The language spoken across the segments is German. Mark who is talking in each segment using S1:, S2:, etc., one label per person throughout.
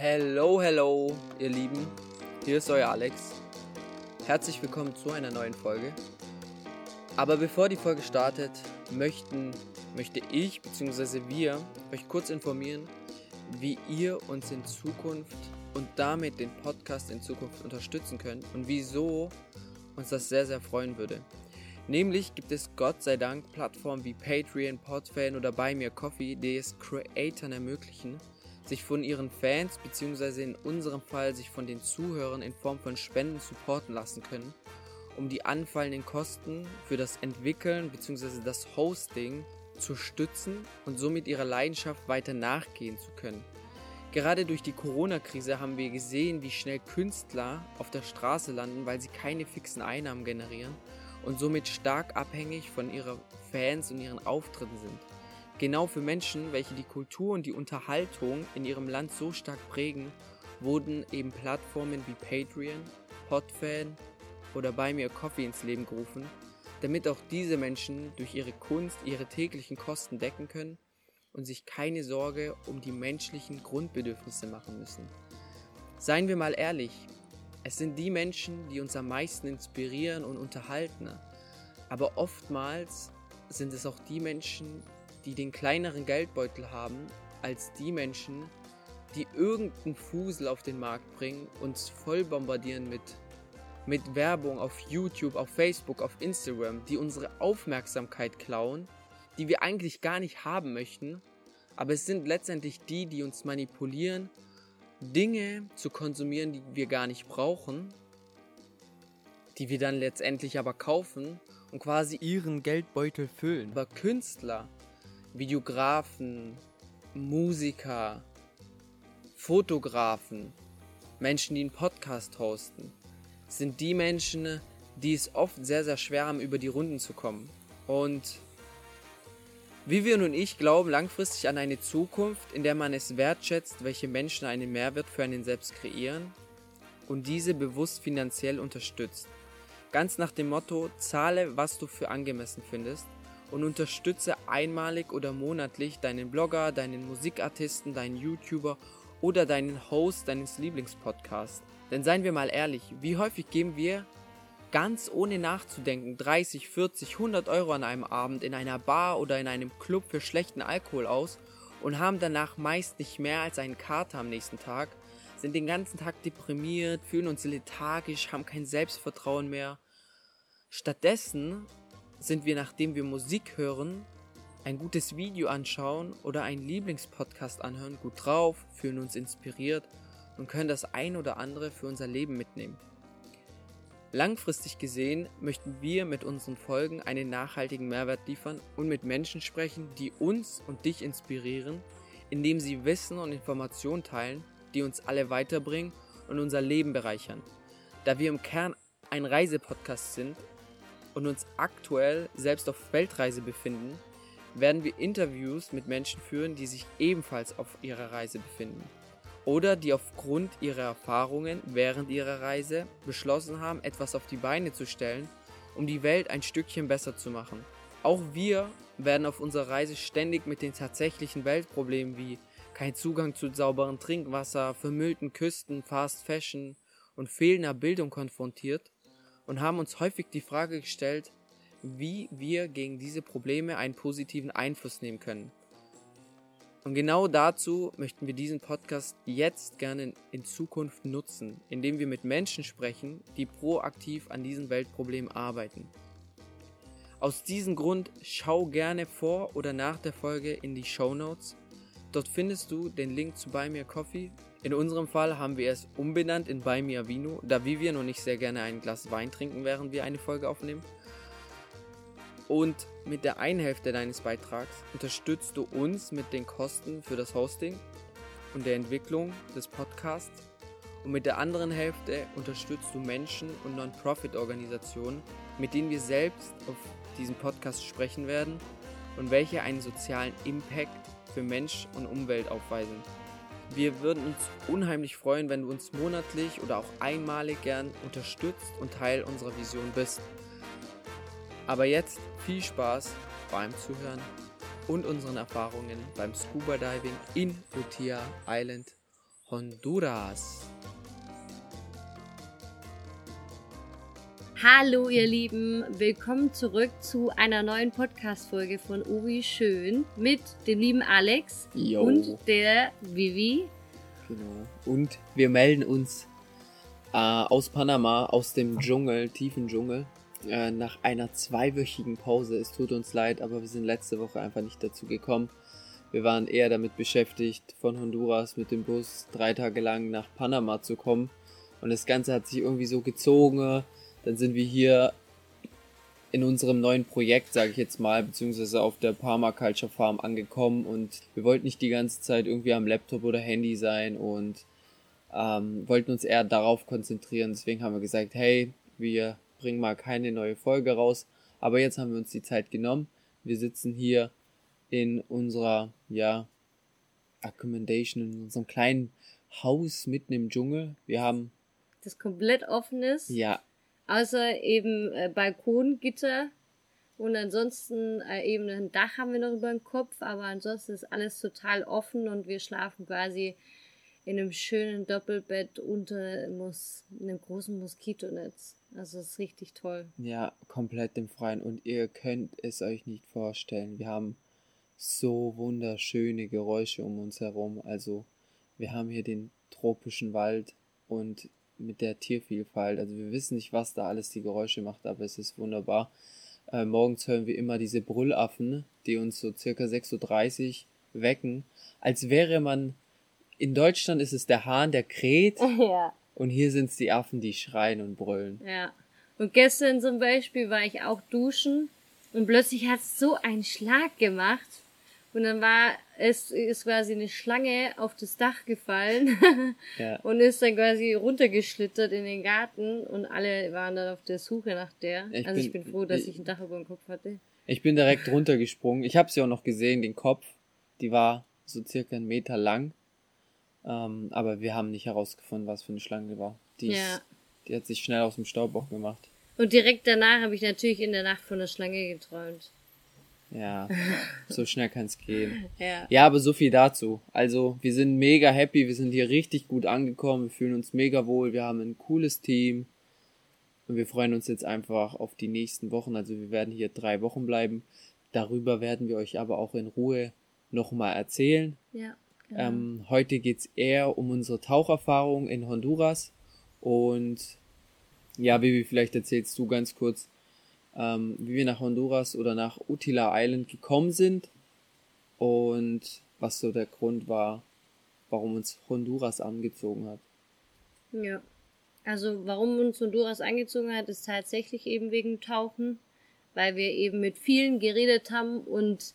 S1: Hello, hello, ihr Lieben. Hier ist euer Alex. Herzlich willkommen zu einer neuen Folge. Aber bevor die Folge startet, möchten, möchte ich bzw. wir euch kurz informieren, wie ihr uns in Zukunft und damit den Podcast in Zukunft unterstützen könnt und wieso uns das sehr, sehr freuen würde. Nämlich gibt es Gott sei Dank Plattformen wie Patreon, Podfan oder Buy Me Coffee, die es Creatoren ermöglichen, sich von ihren Fans bzw. in unserem Fall sich von den Zuhörern in Form von Spenden supporten lassen können, um die anfallenden Kosten für das Entwickeln bzw. das Hosting zu stützen und somit ihrer Leidenschaft weiter nachgehen zu können. Gerade durch die Corona-Krise haben wir gesehen, wie schnell Künstler auf der Straße landen, weil sie keine fixen Einnahmen generieren und somit stark abhängig von ihren Fans und ihren Auftritten sind. Genau für Menschen, welche die Kultur und die Unterhaltung in ihrem Land so stark prägen, wurden eben Plattformen wie Patreon, Podfan oder Buy Me Coffee ins Leben gerufen, damit auch diese Menschen durch ihre Kunst ihre täglichen Kosten decken können und sich keine Sorge um die menschlichen Grundbedürfnisse machen müssen. Seien wir mal ehrlich, es sind die Menschen, die uns am meisten inspirieren und unterhalten, aber oftmals sind es auch die Menschen, die den kleineren Geldbeutel haben, als die Menschen, die irgendeinen Fusel auf den Markt bringen, uns voll bombardieren mit, mit Werbung auf YouTube, auf Facebook, auf Instagram, die unsere Aufmerksamkeit klauen, die wir eigentlich gar nicht haben möchten, aber es sind letztendlich die, die uns manipulieren, Dinge zu konsumieren, die wir gar nicht brauchen, die wir dann letztendlich aber kaufen und quasi ihren Geldbeutel füllen. Aber Künstler, Videografen, Musiker, Fotografen, Menschen, die einen Podcast hosten, sind die Menschen, die es oft sehr, sehr schwer haben, über die Runden zu kommen. Und Vivian und ich glauben langfristig an eine Zukunft, in der man es wertschätzt, welche Menschen einen Mehrwert für einen selbst kreieren und diese bewusst finanziell unterstützt. Ganz nach dem Motto, zahle, was du für angemessen findest und unterstütze einmalig oder monatlich deinen Blogger, deinen Musikartisten, deinen YouTuber oder deinen Host deines Lieblingspodcasts. Denn seien wir mal ehrlich, wie häufig geben wir ganz ohne nachzudenken 30, 40, 100 Euro an einem Abend in einer Bar oder in einem Club für schlechten Alkohol aus und haben danach meist nicht mehr als einen Kater am nächsten Tag, sind den ganzen Tag deprimiert, fühlen uns lethargisch, haben kein Selbstvertrauen mehr. Stattdessen sind wir, nachdem wir Musik hören, ein gutes Video anschauen oder einen Lieblingspodcast anhören, gut drauf, fühlen uns inspiriert und können das ein oder andere für unser Leben mitnehmen. Langfristig gesehen möchten wir mit unseren Folgen einen nachhaltigen Mehrwert liefern und mit Menschen sprechen, die uns und dich inspirieren, indem sie Wissen und Informationen teilen, die uns alle weiterbringen und unser Leben bereichern. Da wir im Kern ein Reisepodcast sind, und uns aktuell selbst auf Weltreise befinden, werden wir Interviews mit Menschen führen, die sich ebenfalls auf ihrer Reise befinden oder die aufgrund ihrer Erfahrungen während ihrer Reise beschlossen haben, etwas auf die Beine zu stellen, um die Welt ein Stückchen besser zu machen. Auch wir werden auf unserer Reise ständig mit den tatsächlichen Weltproblemen wie kein Zugang zu sauberem Trinkwasser, vermüllten Küsten, Fast Fashion und fehlender Bildung konfrontiert und haben uns häufig die Frage gestellt, wie wir gegen diese Probleme einen positiven Einfluss nehmen können. Und genau dazu möchten wir diesen Podcast jetzt gerne in Zukunft nutzen, indem wir mit Menschen sprechen, die proaktiv an diesen Weltproblemen arbeiten. Aus diesem Grund schau gerne vor oder nach der Folge in die Show Notes. Dort findest du den Link zu Buy Me a Coffee in unserem Fall haben wir es umbenannt in Buy Me a Vino, da Vivian und ich sehr gerne ein Glas Wein trinken, während wir eine Folge aufnehmen. Und mit der einen Hälfte deines Beitrags unterstützt du uns mit den Kosten für das Hosting und der Entwicklung des Podcasts. Und mit der anderen Hälfte unterstützt du Menschen und Non-Profit-Organisationen, mit denen wir selbst auf diesem Podcast sprechen werden und welche einen sozialen Impact für Mensch und Umwelt aufweisen. Wir würden uns unheimlich freuen, wenn du uns monatlich oder auch einmalig gern unterstützt und Teil unserer Vision bist. Aber jetzt viel Spaß beim Zuhören und unseren Erfahrungen beim Scuba Diving in Utia Island, Honduras.
S2: Hallo ihr Lieben, willkommen zurück zu einer neuen Podcast-Folge von Uri Schön mit dem lieben Alex
S1: Jo.
S2: und der Vivi.
S1: Genau. Und wir melden uns äh, aus Panama, aus dem Dschungel, tiefen Dschungel, äh, nach einer zweiwöchigen Pause. Es tut uns leid, aber wir sind letzte Woche einfach nicht dazu gekommen. Wir waren eher damit beschäftigt, von Honduras mit dem Bus drei Tage lang nach Panama zu kommen. Und das Ganze hat sich irgendwie so gezogen. Dann sind wir hier in unserem neuen Projekt, sage ich jetzt mal, beziehungsweise auf der Permaculture Farm angekommen und wir wollten nicht die ganze Zeit irgendwie am Laptop oder Handy sein und ähm, wollten uns eher darauf konzentrieren. Deswegen haben wir gesagt, hey, wir bringen mal keine neue Folge raus. Aber jetzt haben wir uns die Zeit genommen. Wir sitzen hier in unserer, ja, Accommodation, in unserem kleinen Haus mitten im Dschungel. Wir haben,
S2: Das komplett offen ist,
S1: ja,
S2: außer eben äh, Balkongitter und ansonsten äh, eben ein Dach haben wir noch über dem Kopf, aber ansonsten ist alles total offen und wir schlafen quasi in einem schönen Doppelbett unter Mos einem großen Moskitonetz. Also es ist richtig toll.
S1: Ja, komplett im Freien und ihr könnt es euch nicht vorstellen. Wir haben so wunderschöne Geräusche um uns herum. Also wir haben hier den tropischen Wald und mit der Tiervielfalt. Also wir wissen nicht, was da alles die Geräusche macht, aber es ist wunderbar. Äh, morgens hören wir immer diese Brüllaffen, die uns so circa 6.30 Uhr wecken. Als wäre man, in Deutschland ist es der Hahn, der kräht
S2: Ja.
S1: und hier sind es die Affen, die schreien und brüllen.
S2: Ja. Und gestern zum Beispiel war ich auch duschen und plötzlich hat es so einen Schlag gemacht. Und dann war es ist quasi eine Schlange auf das Dach gefallen
S1: Ja.
S2: und ist dann quasi runtergeschlittert in den Garten und alle waren dann auf der Suche nach der.
S1: Ich
S2: also ich
S1: bin-
S2: bin froh, dass
S1: ich-
S2: ich ein Dach über dem Kopf hatte.
S1: Ich bin direkt runtergesprungen. Ich habe sie auch noch gesehen, den Kopf. Die war so circa einen Meter lang. Ähm, aber wir haben nicht herausgefunden, was für eine Schlange die war. Die,
S2: Ja.
S1: ist, die hat sich schnell aus dem Staub auch gemacht.
S2: Und direkt danach habe ich natürlich in der Nacht von der Schlange geträumt.
S1: Ja, so schnell kann es gehen.
S2: Ja.
S1: Ja, aber so viel dazu. Also, wir sind mega happy, wir sind hier richtig gut angekommen, wir fühlen uns mega wohl, wir haben ein cooles Team. Und wir freuen uns jetzt einfach auf die nächsten Wochen. Also wir werden hier drei Wochen bleiben. Darüber werden wir euch aber auch in Ruhe nochmal erzählen.
S2: Ja. genau.
S1: Ähm, heute geht's eher um unsere Taucherfahrung in Honduras. Und ja, Bibi, vielleicht erzählst du ganz kurz, ähm, wie wir nach Honduras oder nach Utila Island gekommen sind und was so der Grund war, warum uns Honduras angezogen hat.
S2: Ja. Also warum uns Honduras angezogen hat, ist tatsächlich eben wegen Tauchen, weil wir eben mit vielen geredet haben und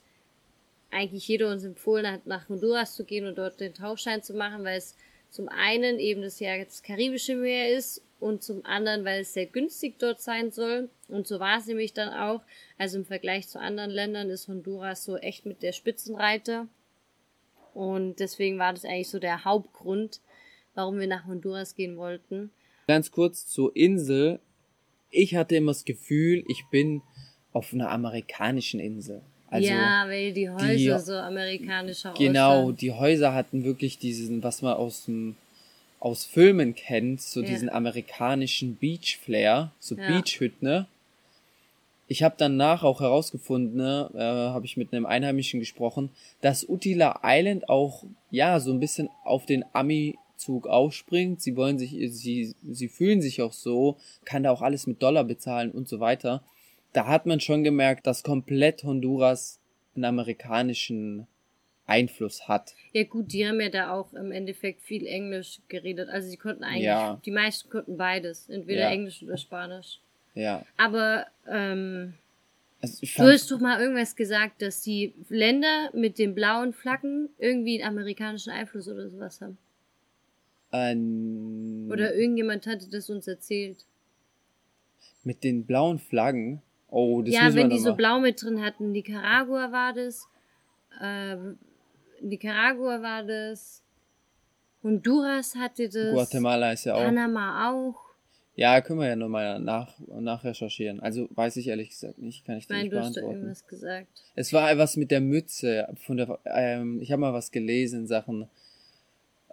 S2: eigentlich jeder uns empfohlen hat, nach Honduras zu gehen und dort den Tauchschein zu machen, weil es zum einen eben das ja das Karibische Meer ist und zum anderen, weil es sehr günstig dort sein soll. Und so war es nämlich dann auch. Also im Vergleich zu anderen Ländern ist Honduras so echt mit der Spitzenreiter. Und deswegen war das eigentlich so der Hauptgrund, warum wir nach Honduras gehen wollten.
S1: Ganz kurz zur Insel. Ich hatte immer das Gefühl, ich bin auf einer amerikanischen Insel. Also
S2: ja, weil die Häuser
S1: die-
S2: so amerikanischer
S1: Genau,
S2: aussehen.
S1: die Häuser hatten wirklich diesen, was man aus dem aus Filmen kennt, so
S2: Ja.
S1: diesen amerikanischen Beach Flair, so
S2: Ja.
S1: Beachhütten. ne? Ich habe danach auch herausgefunden, ne, äh, habe ich mit einem Einheimischen gesprochen, dass Utila Island auch ja so ein bisschen auf den Ami-Zug aufspringt. Sie wollen sich, sie, sie fühlen sich auch so, kann da auch alles mit Dollar bezahlen und so weiter. Da hat man schon gemerkt, dass komplett Honduras einen amerikanischen Einfluss hat.
S2: Ja gut, die haben ja da auch im Endeffekt viel Englisch geredet. Also sie konnten eigentlich,
S1: Ja.
S2: die meisten konnten beides, entweder
S1: Ja.
S2: Englisch oder Spanisch.
S1: Ja.
S2: Aber ähm,
S1: Also
S2: du hast doch mal irgendwas gesagt, dass die Länder mit den blauen Flaggen irgendwie einen amerikanischen Einfluss oder sowas haben.
S1: ähm,
S2: Oder irgendjemand hatte das uns erzählt.
S1: mit den blauen Flaggen. Oh, das
S2: ja, wenn die so blau mit drin hatten. Nicaragua war das. Ähm, Nicaragua war das. Honduras hatte das.
S1: Guatemala ist ja auch.
S2: Panama auch.
S1: Ja, können wir ja nochmal nach, nachrecherchieren. Also weiß ich ehrlich gesagt nicht, kann ich
S2: Ich meine,
S1: nicht
S2: du hast
S1: beantworten.
S2: irgendwas gesagt.
S1: Es war was mit der Mütze von der. Ähm, ich habe mal was gelesen in Sachen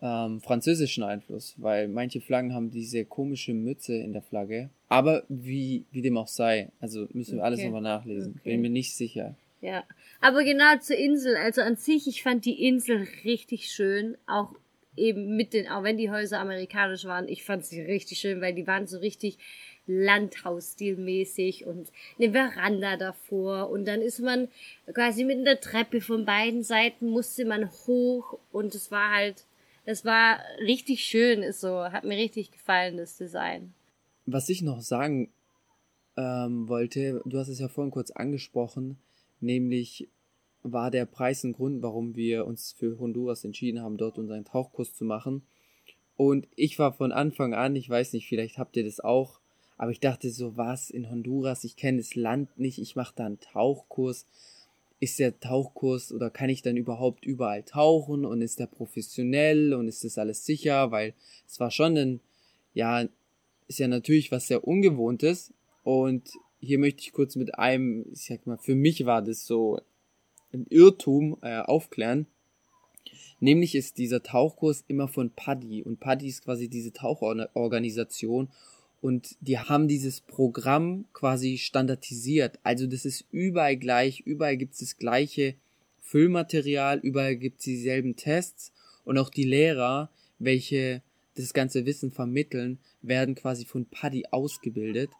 S1: ähm, französischen Einfluss, weil manche Flaggen haben diese komische Mütze in der Flagge. Aber wie, wie dem auch sei, also müssen wir alles
S2: Okay.
S1: nochmal nachlesen.
S2: Okay.
S1: Bin mir nicht sicher.
S2: Ja, aber genau zur Insel, also an sich, ich fand die Insel richtig schön, auch eben mit den, auch wenn die Häuser amerikanisch waren, ich fand sie richtig schön, weil die waren so richtig Landhausstilmäßig und eine Veranda davor. Und dann ist man quasi mit der Treppe von beiden Seiten musste man hoch. Und es war halt, es war richtig schön, ist so, hat mir richtig gefallen, das Design.
S1: Was ich noch sagen ähm, wollte, du hast es ja vorhin kurz angesprochen, nämlich war der Preis ein Grund, warum wir uns für Honduras entschieden haben, dort unseren Tauchkurs zu machen. Und ich war von Anfang an, ich weiß nicht, vielleicht habt ihr das auch, aber ich dachte so, was in Honduras, ich kenne das Land nicht, ich mache da einen Tauchkurs. Ist der Tauchkurs oder kann ich dann überhaupt überall tauchen und ist der professionell und ist das alles sicher? Weil es war schon ein, ja, ist ja natürlich was sehr Ungewohntes. Und hier möchte ich kurz mit einem, ich sag mal, für mich war das so ein Irrtum äh, aufklären. Nämlich ist dieser Tauchkurs immer von PADI und PADI ist quasi diese Tauchorganisation und die haben dieses Programm quasi standardisiert. Also das ist überall gleich, überall gibt es das gleiche Füllmaterial, überall gibt es dieselben Tests und auch die Lehrer, welche das ganze Wissen vermitteln, werden quasi von PADI ausgebildet.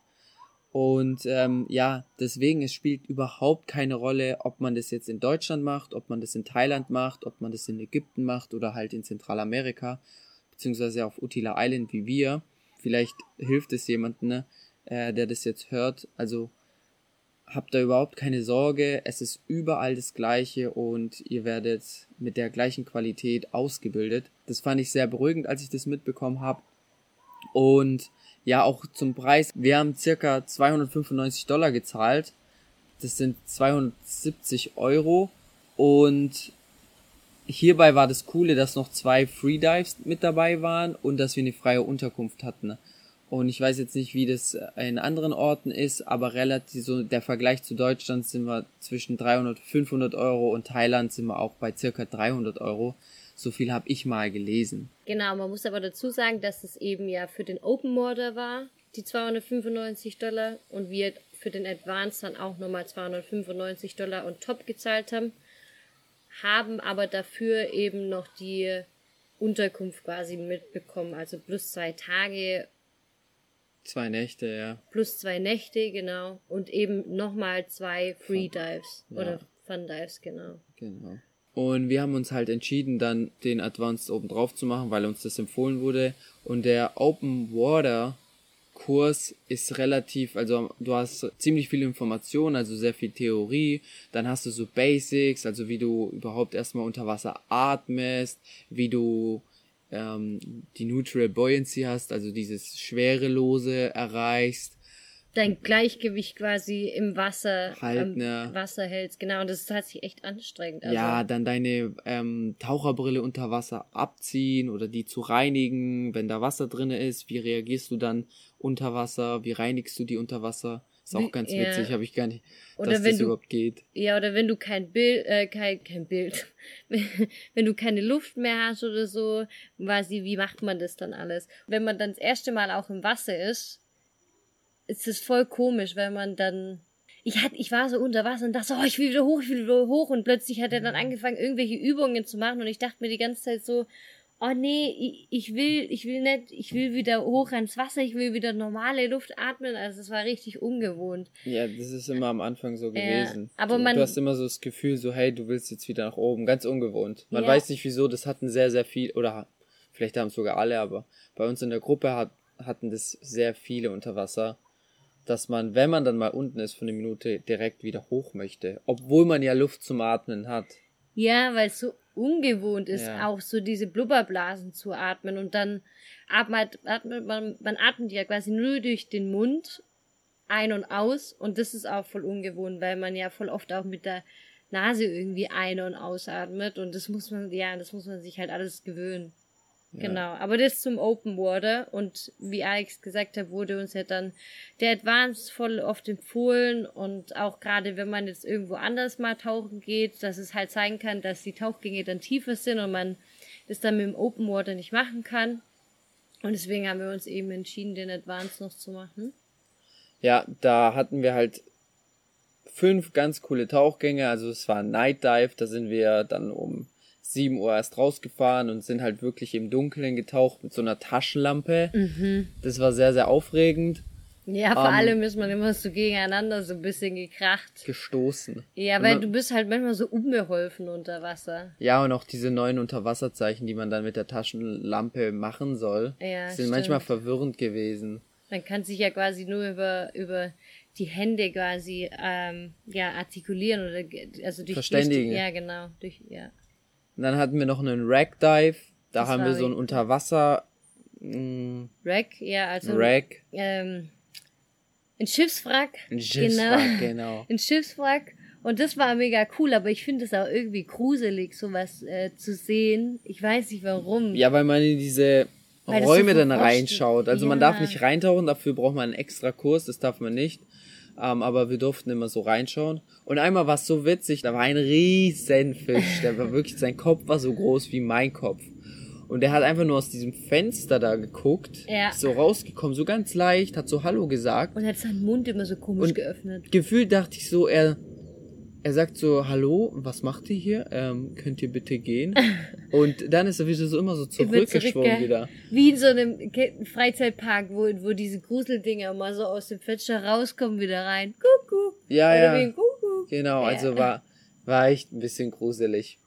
S1: Und ähm, ja, deswegen, es spielt überhaupt keine Rolle, ob man das jetzt in Deutschland macht, ob man das in Thailand macht, ob man das in Ägypten macht oder halt in Zentralamerika, beziehungsweise auf Utila Island wie wir. Vielleicht hilft es jemandem, ne, äh, der das jetzt hört. Also habt da überhaupt keine Sorge, es ist überall das gleiche und ihr werdet mit der gleichen Qualität ausgebildet. Das fand ich sehr beruhigend, als ich das mitbekommen habe. Und ja, auch zum Preis. Wir haben circa 295 Dollar gezahlt. Das sind 270 Euro. Und hierbei war das Coole, dass noch zwei Freedives mit dabei waren und dass wir eine freie Unterkunft hatten. Und ich weiß jetzt nicht, wie das in anderen Orten ist, aber relativ so der Vergleich zu Deutschland sind wir zwischen 300, 500 Euro und Thailand sind wir auch bei circa 300 Euro. So viel habe ich mal gelesen.
S2: Genau, man muss aber dazu sagen, dass es eben ja für den Open Order war, die 295 Dollar, und wir für den Advanced dann auch nochmal 295 Dollar on top gezahlt haben, haben aber dafür eben noch die Unterkunft quasi mitbekommen, also plus zwei Tage,
S1: Zwei Nächte, ja.
S2: plus zwei Nächte, genau, und eben nochmal zwei Free Dives
S1: Ja.
S2: oder Fun Dives, genau.
S1: Genau. Und wir haben uns halt entschieden, dann den Advanced oben drauf zu machen, weil uns das empfohlen wurde. Und der Open Water Kurs ist relativ, also du hast ziemlich viel Information, also sehr viel Theorie. Dann hast du so Basics, also wie du überhaupt erstmal unter Wasser atmest, wie du ähm, die Neutral Buoyancy hast, also dieses Schwerelose erreichst.
S2: Dein Gleichgewicht quasi im Wasser,
S1: Halten,
S2: am
S1: ja.
S2: Wasser hältst, genau, und das ist tatsächlich echt anstrengend. Also,
S1: ja, dann deine ähm, Taucherbrille unter Wasser abziehen oder die zu reinigen, wenn da Wasser drinne ist. Wie reagierst du dann unter Wasser? Wie reinigst du die unter Wasser? Ist auch ganz
S2: ja.
S1: witzig, habe ich gar nicht,
S2: Oder
S1: dass
S2: wenn
S1: das
S2: du-
S1: überhaupt geht.
S2: Ja, oder wenn du kein Bild, äh, kein, kein Bild, wenn du keine Luft mehr hast oder so, quasi, wie macht man das dann alles? Wenn man dann das erste Mal auch im Wasser ist, ist es voll komisch, weil man dann, ich hatte, ich war so unter Wasser und dachte so, oh, ich will wieder hoch, ich will wieder hoch und plötzlich hat er dann angefangen, irgendwelche Übungen zu machen und ich dachte mir die ganze Zeit so, oh nee, ich, ich will, ich will nicht, ich will wieder hoch ans Wasser, ich will wieder normale Luft atmen, also es war richtig ungewohnt.
S1: Ja, das ist immer am Anfang so gewesen.
S2: aber
S1: du,
S2: man-
S1: du hast immer so das Gefühl, so hey, du willst jetzt wieder nach oben, ganz ungewohnt. Man
S2: Ja.
S1: weiß nicht wieso, das hatten sehr, sehr viel, oder vielleicht haben es sogar alle, aber bei uns in der Gruppe hat, hatten das sehr viele unter Wasser, dass man, wenn man dann mal unten ist, für eine Minute direkt wieder hoch möchte, obwohl man ja Luft zum Atmen hat.
S2: Ja, weil es so ungewohnt ist,
S1: Ja.
S2: auch so diese Blubberblasen zu atmen und dann atmet, atmet man, man atmet ja quasi nur durch den Mund ein und aus und das ist auch voll ungewohnt, weil man ja voll oft auch mit der Nase irgendwie ein- und ausatmet und das muss man, ja, das muss man sich halt alles gewöhnen.
S1: Ja.
S2: Genau, aber das zum Open Water und wie Alex gesagt hat, wurde uns ja dann der Advanced voll oft empfohlen und auch gerade wenn man jetzt irgendwo anders mal tauchen geht, dass es halt sein kann, dass die Tauchgänge dann tiefer sind und man das dann mit dem Open Water nicht machen kann. Und deswegen haben wir uns eben entschieden, den Advance noch zu machen.
S1: Ja, da hatten wir halt fünf ganz coole Tauchgänge. Also es war ein Night Dive, da sind wir dann um 7 Uhr erst rausgefahren und sind halt wirklich im Dunkeln getaucht mit so einer Taschenlampe.
S2: Mhm.
S1: Das war sehr, sehr aufregend.
S2: Ja, vor
S1: Ähm,
S2: allem ist man immer so gegeneinander so ein bisschen gekracht.
S1: Gestoßen.
S2: Ja, weil
S1: man-
S2: du bist halt manchmal so unbeholfen unter Wasser.
S1: Ja, und auch diese neuen Unterwasserzeichen, die man dann mit der Taschenlampe machen soll,
S2: Ja,
S1: sind
S2: stimmt.
S1: manchmal verwirrend gewesen.
S2: Man kann sich ja quasi nur über, über die Hände quasi ähm, ja, artikulieren oder also durch
S1: Verständigen.
S2: Durch, ja, genau. Durch, ja.
S1: Und dann hatten wir noch einen Rack Dive. Da
S2: Das
S1: haben wir so ein Unterwasser mh,
S2: Rack, ja, also
S1: Rack.
S2: ähm, ein Schiffswrack.
S1: Ein Schiffswrack, genau.
S2: Ein Schiffswrack. Und das war mega cool, aber ich finde es auch irgendwie gruselig, sowas äh, zu sehen. Ich weiß nicht warum.
S1: Ja, weil man in diese
S2: Weil das so
S1: Räume dann reinschaut. Also man
S2: Ja.
S1: darf nicht reintauchen, dafür braucht man einen extra Kurs, das darf man nicht. Ähm, aber wir durften immer so reinschauen. Und einmal war es so witzig, da war ein riesen Fisch, der war wirklich, sein Kopf war so groß wie mein Kopf. Und der hat einfach nur aus diesem Fenster da geguckt,
S2: Ja.
S1: so rausgekommen, so ganz leicht, hat so Hallo gesagt.
S2: Und hat seinen Mund immer so komisch
S1: Und-
S2: geöffnet.
S1: Gefühlt dachte ich so, er, er sagt so, hallo, was macht ihr hier? Ähm, könnt ihr bitte gehen? Und dann ist er wieder so immer so zurückgeschwommen
S2: zurückge-
S1: wieder.
S2: Wie in so einem Freizeitpark, wo, wo diese Gruseldinger immer so aus dem Fenster rauskommen, wieder rein. Kuckuck.
S1: Ja,
S2: Oder
S1: ja.
S2: Kuckuck.
S1: Genau,
S2: Ja.
S1: also war, war echt ein bisschen gruselig.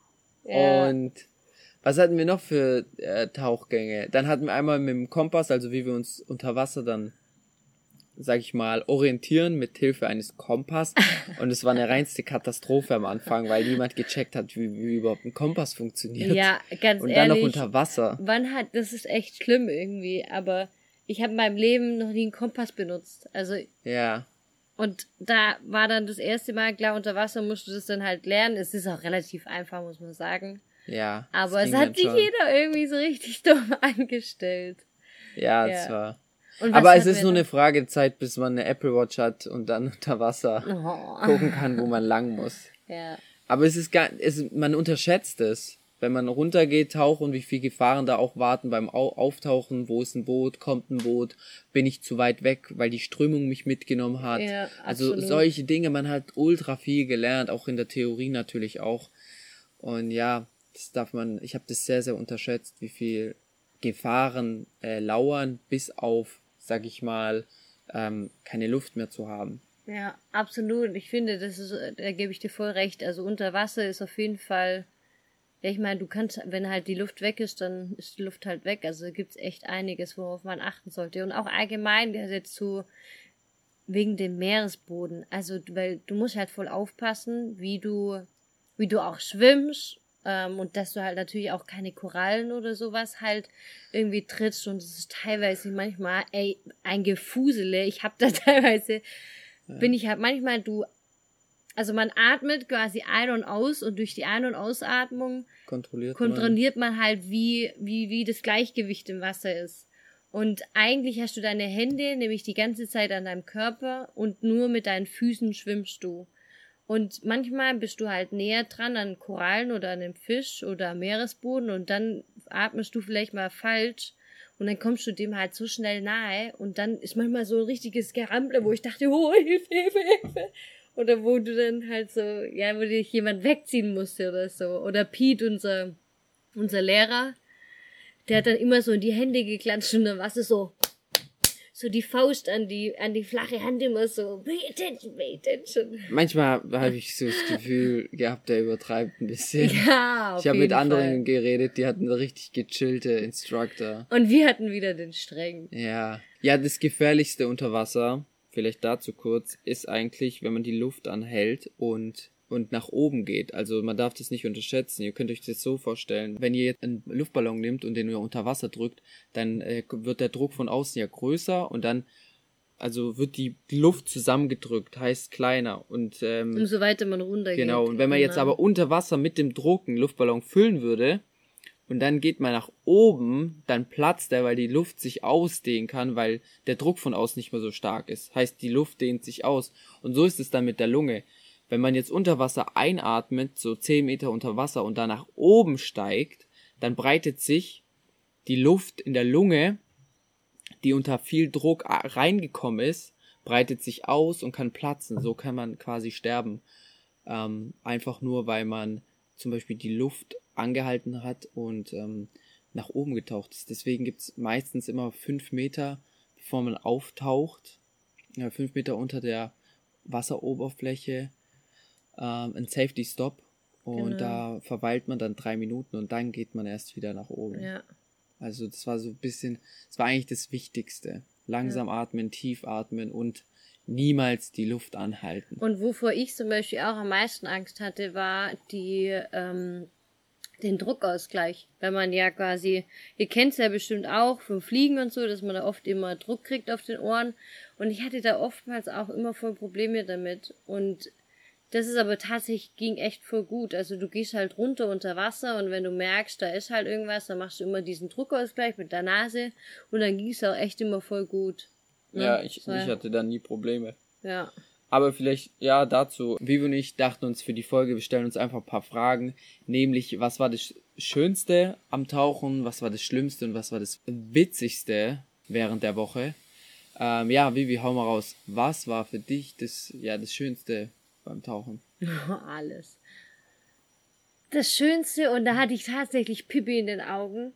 S2: Ja.
S1: Und was hatten wir noch für äh, Tauchgänge? Dann hatten wir einmal mit dem Kompass, also wie wir uns unter Wasser dann, sag ich mal, orientieren mit Hilfe eines Kompass. Und es war eine reinste Katastrophe am Anfang, weil niemand gecheckt hat, wie, wie überhaupt ein Kompass funktioniert.
S2: Ja, ganz
S1: Und dann noch
S2: ehrlich.
S1: unter Wasser.
S2: Wann hat, das ist echt schlimm irgendwie, aber ich habe in meinem Leben noch nie einen Kompass benutzt. Also,
S1: Ja.
S2: und da war dann das erste Mal, klar, unter Wasser musst du das dann halt lernen. Es ist auch relativ einfach, muss man sagen.
S1: Ja.
S2: Aber es hat sich jeder irgendwie so richtig dumm angestellt.
S1: Ja,
S2: Ja.
S1: das war. Aber es ist nur eine Frage der Zeit, bis man eine Apple Watch hat und dann unter Wasser
S2: Oh.
S1: gucken kann, wo man lang muss.
S2: Ja.
S1: Aber es ist gar, es, man unterschätzt es. Wenn man runtergeht, tauchen, wie viel Gefahren da auch warten beim Au Auftauchen, wo ist ein Boot, kommt ein Boot, bin ich zu weit weg, weil die Strömung mich mitgenommen hat.
S2: Ja,
S1: also solche Dinge, man hat ultra viel gelernt, auch in der Theorie natürlich auch. Und ja, das darf man, ich habe das sehr, sehr unterschätzt, wie viel Gefahren äh, lauern, bis auf, sag ich mal, ähm, keine Luft mehr zu haben.
S2: Ja, absolut. Ich finde, das ist, da gebe ich dir voll recht. Also unter Wasser ist auf jeden Fall, ja, ich meine, du kannst, wenn halt die Luft weg ist, dann ist die Luft halt weg. Also gibt's echt einiges, worauf man achten sollte. Und auch allgemein, der jetzt so wegen dem Meeresboden. Also, weil du musst halt voll aufpassen, wie du, wie du auch schwimmst. Ähm, und dass du halt natürlich auch keine Korallen oder sowas halt irgendwie trittst. Und es ist teilweise manchmal, ey, ein Gefusele. Ich hab da teilweise bin ich halt manchmal du also man atmet quasi ein und aus und durch die Ein- und Ausatmung
S1: Kontrolliert man.
S2: kontrolliert man halt wie wie wie das Gleichgewicht im Wasser ist. Und eigentlich hast du deine Hände nämlich die ganze Zeit an deinem Körper und nur mit deinen Füßen schwimmst du. Und manchmal bist du halt näher dran an Korallen oder an einem Fisch oder am Meeresboden und dann atmest du vielleicht mal falsch und dann kommst du dem halt so schnell nahe und dann ist manchmal so ein richtiges Geramble, wo ich dachte, oh, Hilfe, Hilfe, Hilfe. Oder wo du dann halt so, ja, wo dich jemand wegziehen musste oder so. Oder Pete, unser, unser Lehrer, der hat dann immer so in die Hände geklatscht und dann war es so, so die Faust an die, an die flache Hand immer so, pay attention, pay attention.
S1: Manchmal habe ich so das Gefühl gehabt, der übertreibt ein bisschen.
S2: Ja, auf
S1: ich habe mit anderen
S2: Fall.
S1: geredet, die hatten so richtig gechillte Instructor.
S2: Und wir hatten wieder den streng.
S1: Ja. Ja, das gefährlichste unter Wasser, vielleicht dazu kurz, ist eigentlich, wenn man die Luft anhält und und nach oben geht. Also man darf das nicht unterschätzen. Ihr könnt euch das so vorstellen, wenn ihr jetzt einen Luftballon nimmt und den ihr unter Wasser drückt, dann äh, wird der Druck von außen ja größer und dann also wird die Luft zusammengedrückt, heißt kleiner und ähm,
S2: Umso weiter man runtergeht.
S1: Genau, und wenn man jetzt
S2: Genau.
S1: aber unter Wasser mit dem Druck einen Luftballon füllen würde und dann geht man nach oben, dann platzt er, weil die Luft sich ausdehnen kann, weil der Druck von außen nicht mehr so stark ist. Heißt, die Luft dehnt sich aus. Und so ist es dann mit der Lunge. Wenn man jetzt unter Wasser einatmet, so 10 Meter unter Wasser und dann nach oben steigt, dann breitet sich die Luft in der Lunge, die unter viel Druck reingekommen ist, breitet sich aus und kann platzen. So kann man quasi sterben. Ähm, einfach nur, weil man zum Beispiel die Luft angehalten hat und ähm, nach oben getaucht ist. Deswegen gibt's meistens immer fünf Meter, bevor man auftaucht, ja, fünf Meter unter der Wasseroberfläche, ähm, ein Safety Stop. Und genau. da verweilt man dann drei Minuten und dann geht man erst wieder nach oben. Ja. Also das war so ein bisschen, das war eigentlich das Wichtigste. Langsam ja. atmen, tief atmen und niemals die Luft anhalten.
S2: Und wovor ich zum Beispiel auch am meisten Angst hatte, war die ähm, den Druckausgleich. Wenn man ja quasi, ihr kennt es ja bestimmt auch vom Fliegen und so, dass man da oft immer Druck kriegt auf den Ohren. Und ich hatte da oftmals auch immer voll Probleme damit. Und das ist aber tatsächlich, ging echt voll gut. Also du gehst halt runter unter Wasser und wenn du merkst, da ist halt irgendwas, dann machst du immer diesen Druckausgleich mit der Nase und dann ging es auch echt immer voll gut.
S1: Ne? Ja, ich, ich hatte da nie Probleme. Ja. Aber vielleicht, ja, dazu. Vivi und ich dachten uns für die Folge, wir stellen uns einfach ein paar Fragen. Nämlich, was war das Schönste am Tauchen, was war das Schlimmste und was war das Witzigste während der Woche? Ähm, ja, Vivi, hau mal raus. Was war für dich das, ja, das Schönste beim Tauchen?
S2: Alles. Das Schönste, und da hatte ich tatsächlich Pippi in den Augen,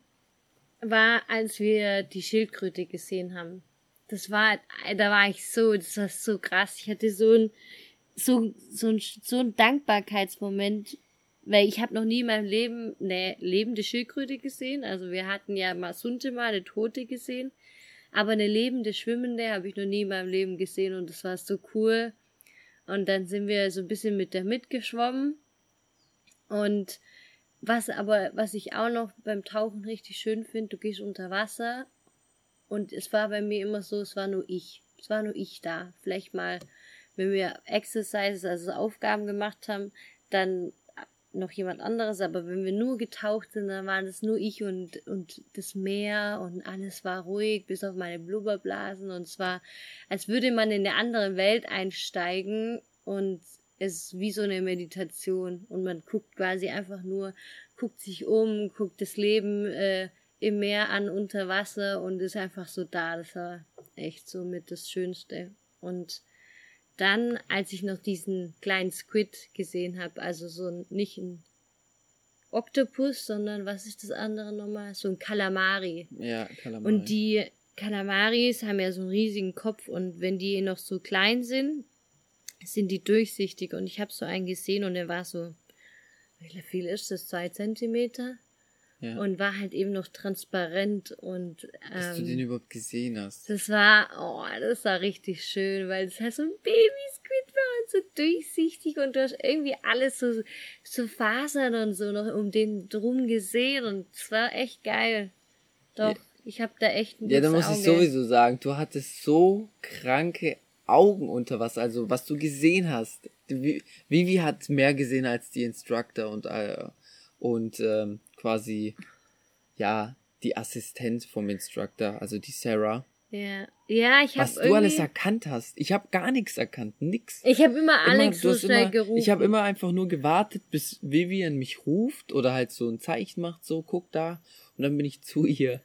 S2: war, als wir die Schildkröte gesehen haben. Das war, da war ich so, das war so krass. Ich hatte so ein, so, so ein, so ein Dankbarkeitsmoment, weil ich habe noch nie in meinem Leben eine lebende Schildkröte gesehen. Also wir hatten ja mal Sunte mal eine Tote gesehen, aber eine lebende Schwimmende habe ich noch nie in meinem Leben gesehen und das war so cool. Und dann sind wir so ein bisschen mit der mitgeschwommen. Und was aber, was ich auch noch beim Tauchen richtig schön finde, du gehst unter Wasser und es war bei mir immer so, es war nur ich. Es war nur ich da. Vielleicht mal, wenn wir Exercises, also Aufgaben gemacht haben, dann noch jemand anderes, aber wenn wir nur getaucht sind, dann waren es nur ich und, und das Meer und alles war ruhig, bis auf meine Blubberblasen und zwar, als würde man in eine andere Welt einsteigen und es ist wie so eine Meditation und man guckt quasi einfach nur, guckt sich um, guckt das Leben äh, im Meer an unter Wasser und ist einfach so da. Das war echt so mit das Schönste. Und dann, als ich noch diesen kleinen Squid gesehen habe, also so ein, nicht ein Oktopus, sondern was ist das andere nochmal? So ein Kalamari. Ja, Kalamari. Und die Kalamaris haben ja so einen riesigen Kopf und wenn die noch so klein sind, sind die durchsichtig und ich habe so einen gesehen und der war so, wie viel ist das? Zwei Zentimeter? Ja. Und war halt eben noch transparent und. Ähm,
S1: Dass du den überhaupt gesehen hast.
S2: Das war, oh, das war richtig schön, weil es halt so ein Baby-Squid war und so durchsichtig und du hast irgendwie alles so, so Fasern und so noch um den drum gesehen und es war echt geil. Doch, ja. ich habe da echt
S1: ein Ja, da muss Auge. ich sowieso sagen, du hattest so kranke Augen unter was, also was du gesehen hast. Vivi hat mehr gesehen als die Instructor und, äh, und ähm, quasi, ja, die Assistent vom Instructor, also die Sarah.
S2: Ja, ja, ich habe
S1: Was du alles erkannt hast. Ich habe gar nichts erkannt, nix.
S2: Ich habe immer Alex immer, so schnell
S1: immer, gerufen. Ich habe immer einfach nur gewartet, bis Vivian mich ruft oder halt so ein Zeichen macht, so guck da. Und dann bin ich zu ihr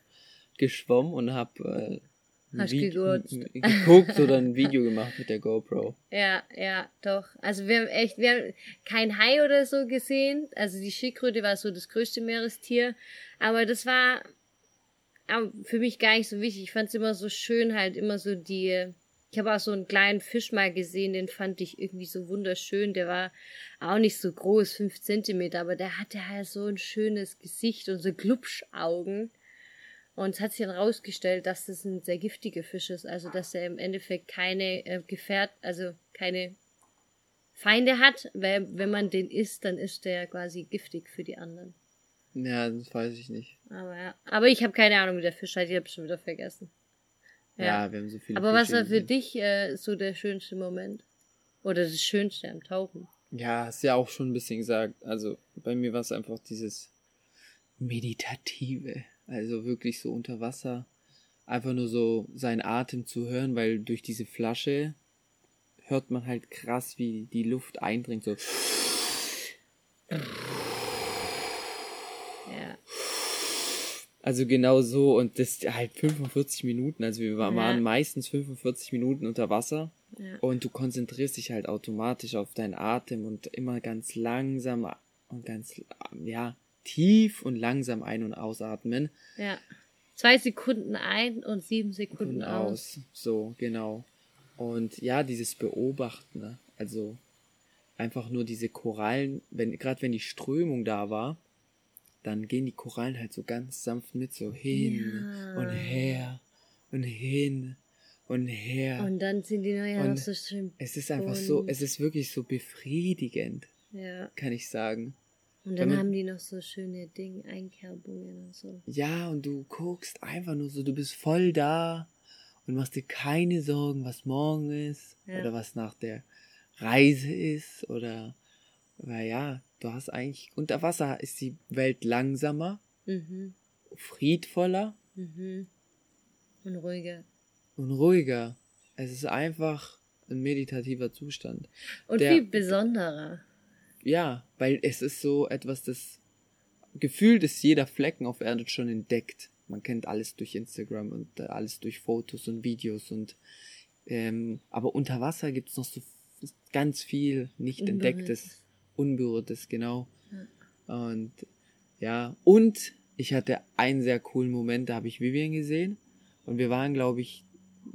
S1: geschwommen und habe äh, Hast geguckt oder ein Video gemacht mit der GoPro.
S2: Ja, ja, doch. Also wir haben echt, wir haben kein Hai oder so gesehen. Also die Schildkröte war so das größte Meerestier. Aber das war für mich gar nicht so wichtig. Ich fand es immer so schön, halt immer so die. Ich habe auch so einen kleinen Fisch mal gesehen, den fand ich irgendwie so wunderschön. Der war auch nicht so groß, fünf Zentimeter, aber der hatte halt so ein schönes Gesicht und so Glubschaugen. Und es hat sich dann rausgestellt, dass das ein sehr giftiger Fisch ist, also dass er im Endeffekt keine äh, Gefährt, also keine Feinde hat, weil wenn man den isst, dann ist der quasi giftig für die anderen.
S1: Ja, das weiß ich nicht.
S2: Aber ja, aber ich habe keine Ahnung, wie der Fisch heißt, ich habe schon wieder vergessen. Ja. ja, wir haben so viele. Aber Fische was war für dich äh, so der schönste Moment? Oder das Schönste am Tauchen?
S1: Ja, hast ja auch schon ein bisschen gesagt. Also bei mir war es einfach dieses Meditative. Also wirklich so unter Wasser. Einfach nur so seinen Atem zu hören, weil durch diese Flasche hört man halt krass, wie die Luft eindringt. So. Ja. Also genau so und das halt 45 Minuten. Also wir waren
S2: Ja.
S1: meistens 45 Minuten unter Wasser
S2: Ja.
S1: und du konzentrierst dich halt automatisch auf deinen Atem und immer ganz langsam und ganz ja tief und langsam ein- und ausatmen
S2: Ja. Zwei Sekunden ein und sieben Sekunden
S1: und
S2: aus.
S1: aus. So genau. Und ja, dieses Beobachten, ne? also einfach nur diese Korallen, wenn gerade wenn die Strömung da war, dann gehen die Korallen halt so ganz sanft mit so hin
S2: Ja.
S1: und her und hin und her.
S2: Und dann sind die neue noch
S1: Und
S2: so schön.
S1: es ist einfach so, es ist wirklich so befriedigend,
S2: Ja.
S1: kann ich sagen.
S2: Und dann
S1: man-
S2: haben die noch so schöne Dinge, Einkerbungen und so.
S1: Ja, und du guckst einfach nur so, du bist voll da und machst dir keine Sorgen, was morgen ist
S2: Ja.
S1: oder was nach der Reise ist oder, weil ja, du hast eigentlich, unter Wasser ist die Welt langsamer,
S2: Mhm.
S1: friedvoller
S2: Mhm. Und ruhiger.
S1: und ruhiger. Es ist einfach ein meditativer Zustand.
S2: Und
S1: Der-
S2: viel besonderer.
S1: Ja, weil es ist so etwas, das gefühlt ist jeder Flecken auf Erde schon entdeckt. Man kennt alles durch Instagram und äh, alles durch Fotos und Videos und ähm, aber unter Wasser gibt's noch so ganz viel nicht entdecktes, unberührtes, genau. Und ja, und ich hatte einen sehr coolen Moment, da habe ich Vivian gesehen und wir waren, glaube ich,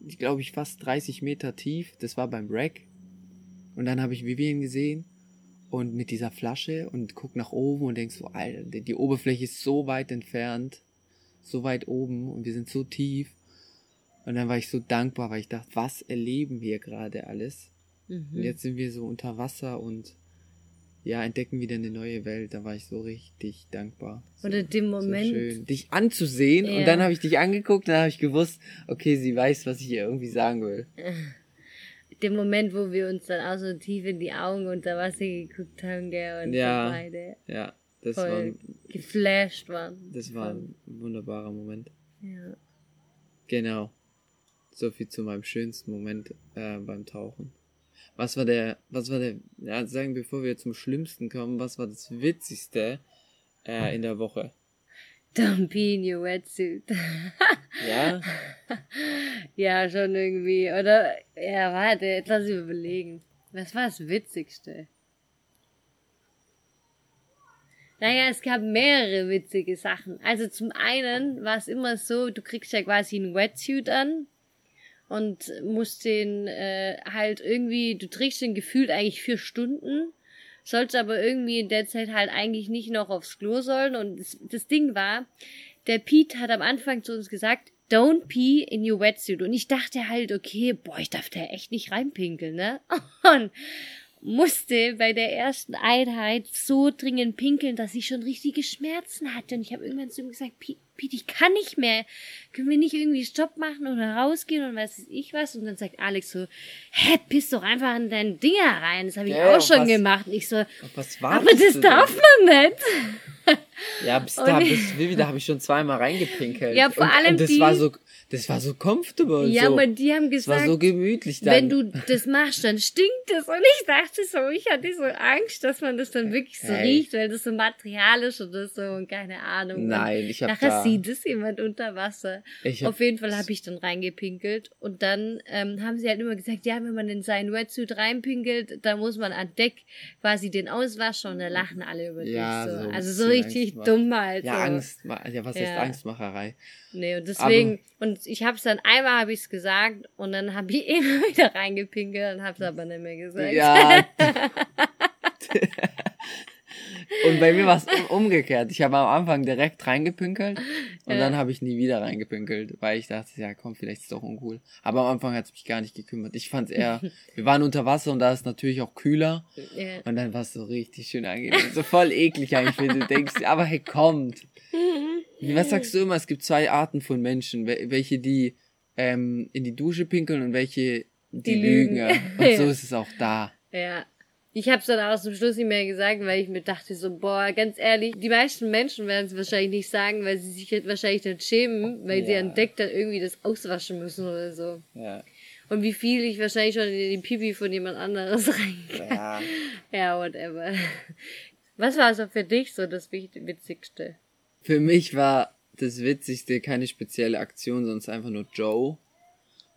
S1: ich glaube ich fast 30 Meter tief. Das war beim Wreck. Und dann habe ich Vivian gesehen und mit dieser Flasche und guck nach oben und denk so, Alter, die Oberfläche ist so weit entfernt, so weit oben und wir sind so tief. Und dann war ich so dankbar, weil ich dachte, was erleben wir gerade alles? Und
S2: Mhm.
S1: jetzt sind wir so unter Wasser und ja, entdecken wieder eine neue Welt. Da war ich so richtig dankbar. So,
S2: Und in dem Moment,
S1: so schön, dich anzusehen.
S2: Ja.
S1: Und dann habe ich dich angeguckt und dann habe ich gewusst, okay, sie weiß, was ich ihr irgendwie sagen will.
S2: dem Moment, wo wir uns dann auch so tief in die Augen unter Wasser geguckt haben, gell, und
S1: Ja.
S2: beide
S1: Ja, das
S2: voll
S1: war,
S2: geflasht waren.
S1: das war ein wunderbarer Moment.
S2: Ja.
S1: Genau. So viel zu meinem schönsten Moment äh, beim Tauchen. Was war der, was war der, ja, sagen bevor wir zum Schlimmsten kommen, was war das Witzigste äh, in der Woche?
S2: Don't be in your wetsuit.
S1: Ja?
S2: ja, schon irgendwie. Oder, ja, warte, jetzt lass ich überlegen. Was war das Witzigste? Naja, es gab mehrere witzige Sachen. Also zum einen war es immer so, du kriegst ja quasi einen Wetsuit an und musst den äh, halt irgendwie, du trägst den gefühlt eigentlich vier Stunden, sollst aber irgendwie in der Zeit halt eigentlich nicht noch aufs Klo sollen. Und das, das Ding war, der Pete hat am Anfang zu uns gesagt, don't pee in your wetsuit. Und ich dachte halt, okay, boah, ich darf da echt nicht reinpinkeln, ne? Und musste bei der ersten Einheit so dringend pinkeln, dass ich schon richtige Schmerzen hatte. Und ich habe irgendwann zu ihm gesagt, Pete, Pete, ich kann nicht mehr. Können wir nicht irgendwie Stopp machen oder rausgehen und was weiß ich was? Und dann sagt Alex so, hä, piss doch einfach in deinen Dinger rein. Das habe ich
S1: Ja,
S2: auch schon
S1: was-
S2: gemacht. Und ich so,
S1: Was war
S2: aber das darf man nicht.
S1: Ja, bis da,
S2: Und-
S1: bis Vivi, da habe ich schon zweimal reingepinkelt.
S2: Ja, vor
S1: und,
S2: allem
S1: und das
S2: die-
S1: war so, das war so comfortable und
S2: Ja,
S1: so.
S2: aber die haben
S1: das war
S2: gesagt,
S1: so gemütlich dann.
S2: wenn du das machst, dann stinkt es. Und ich dachte so, ich hatte so Angst, dass man das dann wirklich so
S1: Hey.
S2: riecht, weil das so Material ist oder so und keine Ahnung. Und
S1: Nein, ich hab
S2: Nachher
S1: da-
S2: sieht es jemand unter Wasser.
S1: Ich hab-
S2: Auf jeden Fall habe ich dann reingepinkelt. Und dann ähm, haben sie halt immer gesagt, ja, wenn man in seinen Wetsuit reinpinkelt, dann muss man an Deck quasi den auswaschen und da lachen alle über
S1: Ja,
S2: dich. So.
S1: so ein
S2: also so richtig
S1: Angst machen.
S2: dumm halt.
S1: ja. Angst, ja, was
S2: Ja.
S1: Angstmacherei?
S2: Nee, und deswegen, und ich hab's dann einmal habe ich's gesagt und dann habe ich immer wieder reingepinkelt und hab's aber nicht mehr gesagt.
S1: Ja. und bei mir war es umgekehrt. Ich habe am Anfang direkt reingepinkelt und
S2: Ja.
S1: dann habe ich nie wieder reingepinkelt, weil ich dachte, ja komm, vielleicht ist es doch uncool. Aber am Anfang hat es mich gar nicht gekümmert. Ich fand's eher, wir waren unter Wasser und da ist natürlich auch kühler
S2: Ja.
S1: und dann war es so richtig schön angenehm. So voll eklig eigentlich, wenn du denkst, aber hey, kommt. Was sagst du immer? Es gibt zwei Arten von Menschen. Wel- Welche, die ähm, in die Dusche pinkeln und welche, die,
S2: Die
S1: lügen.
S2: lügen.
S1: Und so ist es auch da.
S2: ja. Ich hab's dann auch zum Schluss nicht mehr gesagt, weil ich mir dachte so, boah, ganz ehrlich, die meisten Menschen werden es wahrscheinlich nicht sagen, weil sie sich jetzt wahrscheinlich dann schämen, weil sie
S1: Ja.
S2: an Deck dann irgendwie das auswaschen müssen oder so.
S1: Ja.
S2: Und wie viel ich wahrscheinlich schon in die Pipi von jemand anderes rein.
S1: ja.
S2: Ja, whatever. Was war so für dich so das Witzigste?
S1: Für mich war das Witzigste, keine spezielle Aktion, sonst einfach nur Joe.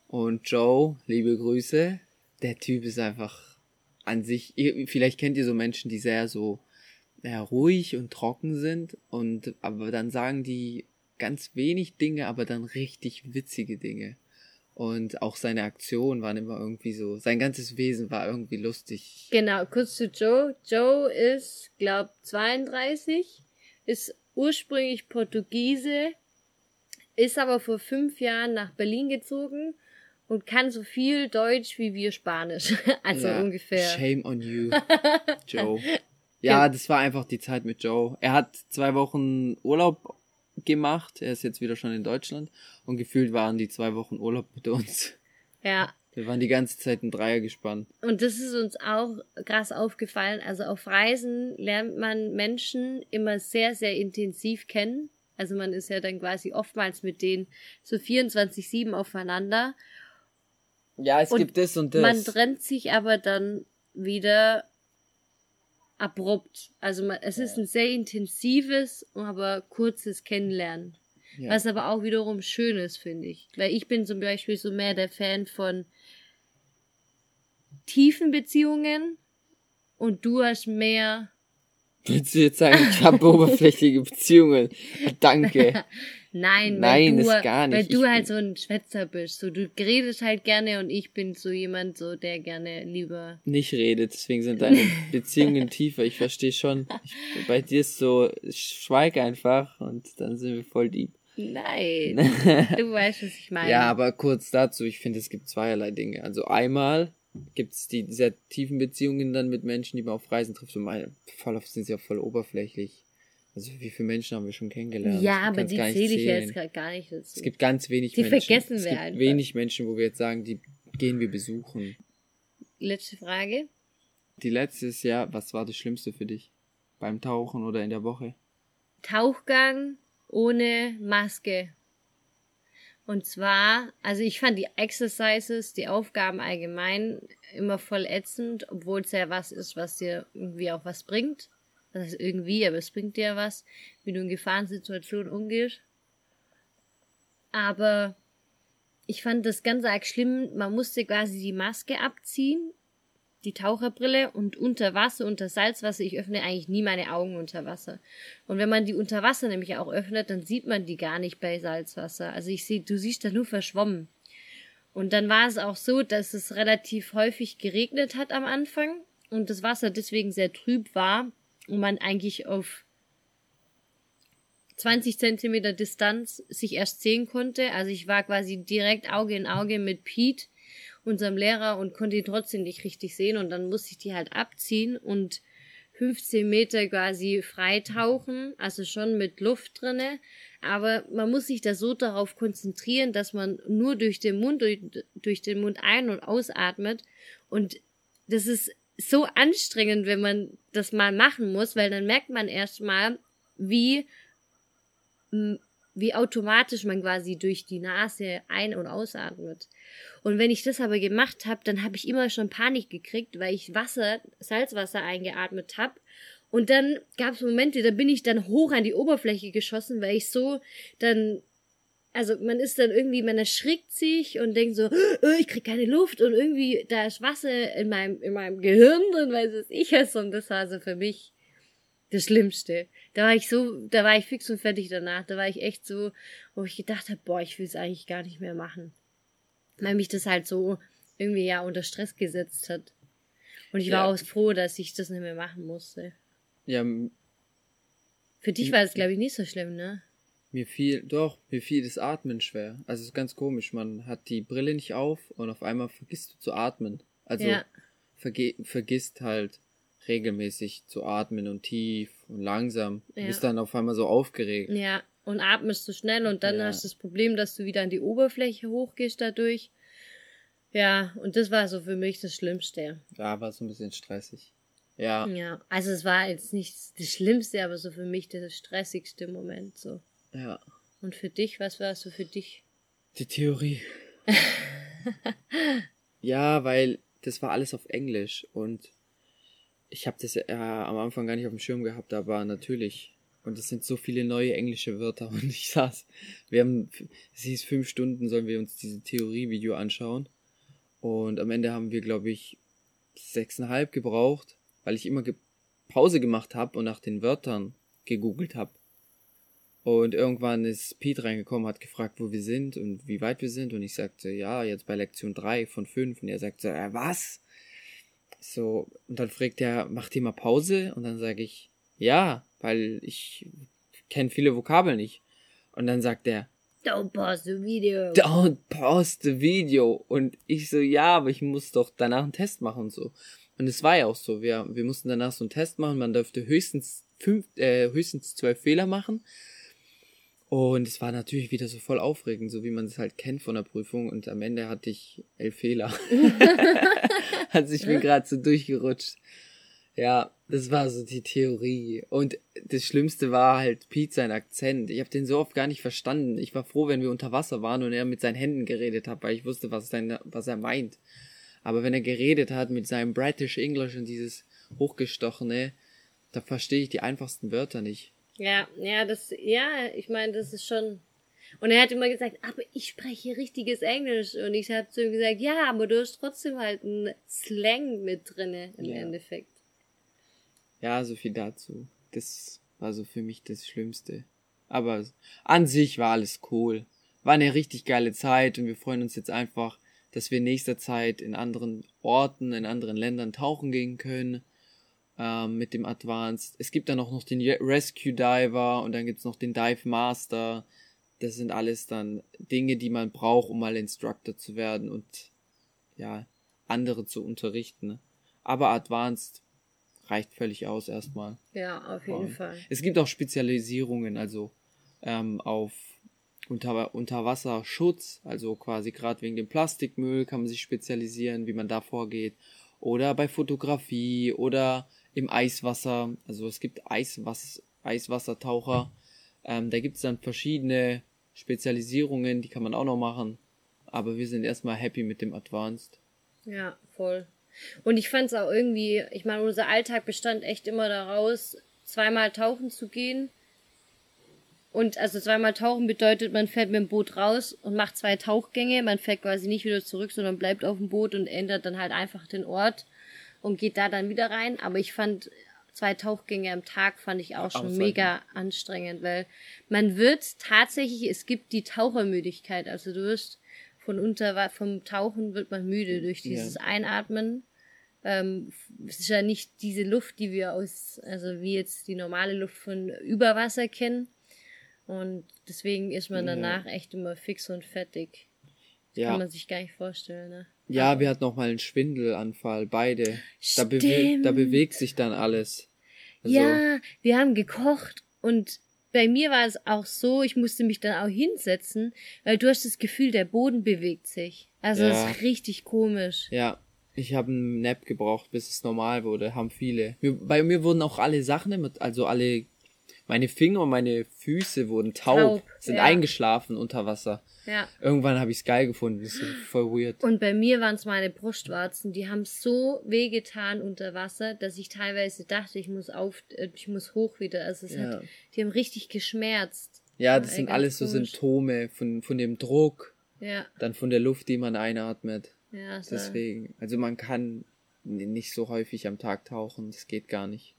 S1: Und Joe, liebe Grüße, der Typ ist einfach an sich, vielleicht kennt ihr so Menschen, die sehr so ja, ruhig und trocken sind und aber dann sagen die ganz wenig Dinge, aber dann richtig witzige Dinge. Und auch seine Aktionen waren immer irgendwie so, sein ganzes Wesen war irgendwie lustig.
S2: Genau, kurz zu Joe. Joe ist, glaub, 32, ist ursprünglich Portugiese, ist aber vor fünf Jahren nach Berlin gezogen und kann so viel Deutsch wie wir Spanisch. Also ja, ungefähr.
S1: Shame on you, Joe. Ja, das war einfach die Zeit mit Joe. Er hat zwei Wochen Urlaub gemacht. Er ist jetzt wieder schon in Deutschland. Und gefühlt waren die zwei Wochen Urlaub mit uns. Ja. Wir waren die ganze Zeit ein Dreier gespannt.
S2: Und das ist uns auch krass aufgefallen. Also auf Reisen lernt man Menschen immer sehr, sehr intensiv kennen. Also man ist ja dann quasi oftmals mit denen so 24-7 aufeinander. Ja, es und gibt das und das. Man trennt sich aber dann wieder abrupt. Also man, es ist ein sehr intensives, aber kurzes Kennenlernen. Ja. Was aber auch wiederum schön ist, finde ich. Weil ich bin zum Beispiel so mehr der Fan von tiefen Beziehungen und du hast mehr.
S1: Willst du jetzt sagen, ich habe oberflächliche Beziehungen? Danke. Nein,
S2: Nein, weil du, ist gar nicht. Weil du halt so ein Schwätzer bist. So, du redest halt gerne und ich bin so jemand, so, der gerne lieber.
S1: Nicht redet, deswegen sind deine Beziehungen tiefer. Ich verstehe schon. Ich, bei dir ist so, schweig einfach und dann sind wir voll deep. Nein, du weißt, was ich meine. Ja, aber kurz dazu, ich finde, es gibt zweierlei Dinge. Also einmal gibt es die sehr tiefen Beziehungen dann mit Menschen, die man auf Reisen trifft und mal voll oft sind sie auch voll oberflächlich. Also wie viele Menschen haben wir schon kennengelernt? Ja, aber die zähle ich jetzt gar nicht dazu. Es gibt ganz wenig die Menschen. Die vergessen wir es gibt einfach. wenig Menschen, wo wir jetzt sagen, die gehen wir besuchen.
S2: Letzte Frage.
S1: Die letzte ist ja, was war das Schlimmste für dich? Beim Tauchen oder in der Woche?
S2: Tauchgang ohne Maske. Und zwar, also ich fand die Exercises, die Aufgaben allgemein immer voll ätzend, obwohl es ja was ist, was dir irgendwie auch was bringt. Das heißt irgendwie, aber es bringt dir was, wie du in Gefahrensituationen umgehst. Aber ich fand das ganz arg schlimm. Man musste quasi die Maske abziehen, die Taucherbrille und unter Wasser, unter Salzwasser. Ich öffne eigentlich nie meine Augen unter Wasser. Und wenn man die unter Wasser nämlich auch öffnet, dann sieht man die gar nicht bei Salzwasser. Also ich sehe, du siehst da nur verschwommen. Und dann war es auch so, dass es relativ häufig geregnet hat am Anfang und das Wasser deswegen sehr trüb war und man eigentlich auf 20 Zentimeter Distanz sich erst sehen konnte. Also ich war quasi direkt Auge in Auge mit Pete, unserem Lehrer, und konnte ihn trotzdem nicht richtig sehen. Und dann musste ich die halt abziehen und 15 Meter quasi freitauchen, also schon mit Luft drinne. Aber man muss sich da so darauf konzentrieren, dass man nur durch den Mund, durch, durch den Mund ein- und ausatmet. Und das ist so anstrengend, wenn man das mal machen muss, weil dann merkt man erstmal, wie, wie automatisch man quasi durch die Nase ein- und ausatmet. Und wenn ich das aber gemacht habe, dann habe ich immer schon Panik gekriegt, weil ich Wasser, Salzwasser eingeatmet habe. Und dann gab es Momente, da bin ich dann hoch an die Oberfläche geschossen, weil ich so dann also man ist dann irgendwie, man erschrickt sich und denkt so, oh, ich krieg keine Luft und irgendwie da ist Wasser in meinem, in meinem Gehirn drin, weil es ich es und das war so für mich das Schlimmste. Da war ich so, da war ich fix und fertig danach. Da war ich echt so, wo ich gedacht habe, boah, ich will es eigentlich gar nicht mehr machen. Weil mich das halt so irgendwie ja unter Stress gesetzt hat. Und ich ja. war auch froh, dass ich das nicht mehr machen musste. Ja. Für dich war es, glaube ich, nicht so schlimm, ne?
S1: Mir fiel, doch, mir fiel das Atmen schwer. Also es ist ganz komisch, man hat die Brille nicht auf und auf einmal vergisst du zu atmen. Also ja. verge vergisst halt regelmäßig zu atmen und tief und langsam. Ja. Du bist dann auf einmal so aufgeregt.
S2: Ja, und atmest zu so schnell und dann ja. hast du das Problem, dass du wieder an die Oberfläche hochgehst dadurch. Ja, und das war so für mich das Schlimmste.
S1: Ja, war so ein bisschen stressig. Ja.
S2: Ja, also es war jetzt nicht das Schlimmste, aber so für mich der stressigste Moment so. Ja. Und für dich, was war so für dich?
S1: Die Theorie. ja, weil das war alles auf Englisch und ich habe das ja am Anfang gar nicht auf dem Schirm gehabt, aber natürlich Und es sind so viele neue englische Wörter. Und ich saß, wir haben, es hieß fünf Stunden, sollen wir uns diese Theorievideo anschauen. Und am Ende haben wir, glaube ich, sechseinhalb gebraucht, weil ich immer Pause gemacht habe und nach den Wörtern gegoogelt habe. Und irgendwann ist Pete reingekommen, hat gefragt, wo wir sind und wie weit wir sind. Und ich sagte, ja, jetzt bei Lektion drei von fünf. Und er sagte, äh, was? So, und dann fragt er, macht ihr mal Pause? Und dann sage ich, ja, weil ich kenne viele Vokabeln nicht. Und dann sagt er,
S2: Don't pause the video.
S1: Don't pause the video. Und ich so, ja, aber ich muss doch danach einen Test machen und so. Und es war ja auch so. Wir, wir mussten danach so einen Test machen. Man dürfte höchstens fünf, äh, höchstens zwölf Fehler machen. Und es war natürlich wieder so voll aufregend, so wie man es halt kennt von der Prüfung. Und am Ende hatte ich elf Fehler. also ich bin gerade so durchgerutscht. Ja, das war so die Theorie. Und das Schlimmste war halt Pete sein Akzent. Ich habe den so oft gar nicht verstanden. Ich war froh, wenn wir unter Wasser waren und er mit seinen Händen geredet hat, weil ich wusste, was, sein, was er meint. Aber wenn er geredet hat mit seinem British English und dieses hochgestochene, da verstehe ich die einfachsten Wörter nicht.
S2: Ja, ja, das, ja, ich meine, das ist schon. Und er hat immer gesagt, aber ich spreche richtiges Englisch. Und ich habe zu ihm gesagt, ja, aber du hast trotzdem halt einen Slang mit drinne im
S1: Ja.
S2: Endeffekt.
S1: Ja, so viel dazu. Das war so für mich das Schlimmste. Aber an sich war alles cool. War eine richtig geile Zeit und wir freuen uns jetzt einfach, dass wir in nächster Zeit in anderen Orten, in anderen Ländern tauchen gehen können. Ähm, mit dem Advanced. Es gibt dann auch noch den Rescue Diver und dann gibt's noch den Dive Master. Das sind alles dann Dinge, die man braucht, um mal Instructor zu werden und ja, andere zu unterrichten. Aber Advanced reicht völlig aus erstmal.
S2: Ja, auf jeden
S1: Und
S2: Fall.
S1: Es gibt auch Spezialisierungen, also ähm, auf Unter Unterwasserschutz, also quasi gerade wegen dem Plastikmüll kann man sich spezialisieren, wie man da vorgeht. Oder bei Fotografie oder im Eiswasser. Also es gibt Eiswas Eiswassertaucher. Ähm, da gibt es dann verschiedene Spezialisierungen, die kann man auch noch machen. Aber wir sind erstmal happy mit dem Advanced.
S2: Ja, voll. Und ich fand es auch irgendwie, ich meine, unser Alltag bestand echt immer daraus, zweimal tauchen zu gehen. Und also zweimal tauchen bedeutet, man fährt mit dem Boot raus und macht zwei Tauchgänge. Man fährt quasi nicht wieder zurück, sondern bleibt auf dem Boot und ändert dann halt einfach den Ort und geht da dann wieder rein. Aber ich fand zwei Tauchgänge am Tag fand ich auch schon mega anstrengend, weil man wird tatsächlich, es gibt die Tauchermüdigkeit. Also du wirst von unter vom Tauchen wird man müde durch
S1: Ja.
S2: dieses Einatmen. Ähm, es ist ja nicht diese Luft, die wir aus, also wie jetzt die normale Luft von Überwasser kennen. Und deswegen ist man
S1: Ja.
S2: danach echt immer fix und fertig.
S1: Ja.
S2: Kann man sich gar nicht vorstellen, ne?
S1: Ja, wir hatten noch mal einen Schwindelanfall, beide. Da, bewe da bewegt sich dann alles. Also,
S2: Ja, wir haben gekocht und bei mir war es auch so, ich musste mich dann auch hinsetzen, weil du hast das Gefühl, der Boden bewegt sich. Also das
S1: Ja.
S2: ist richtig komisch.
S1: Ja, ich habe einen Nap gebraucht, bis es normal wurde. Haben viele. Bei mir wurden auch alle Sachen, immer, also alle, meine Finger und meine Füße wurden taub,
S2: Taub,
S1: sind
S2: ja.
S1: eingeschlafen unter Wasser.
S2: Ja.
S1: Irgendwann habe ich es geil gefunden. Das ist voll weird.
S2: Und bei mir waren es meine Brustwarzen, die haben so wehgetan unter Wasser, dass ich teilweise dachte, ich muss auf, äh, ich muss hoch wieder. Also es
S1: Ja.
S2: hat, die haben richtig geschmerzt.
S1: Ja, das
S2: Ey,
S1: sind alles so
S2: komisch.
S1: Symptome von, von dem Druck,
S2: Ja,
S1: dann von der Luft, die man einatmet.
S2: ja, so.
S1: Deswegen, also man kann nicht so häufig am Tag tauchen, das geht gar nicht.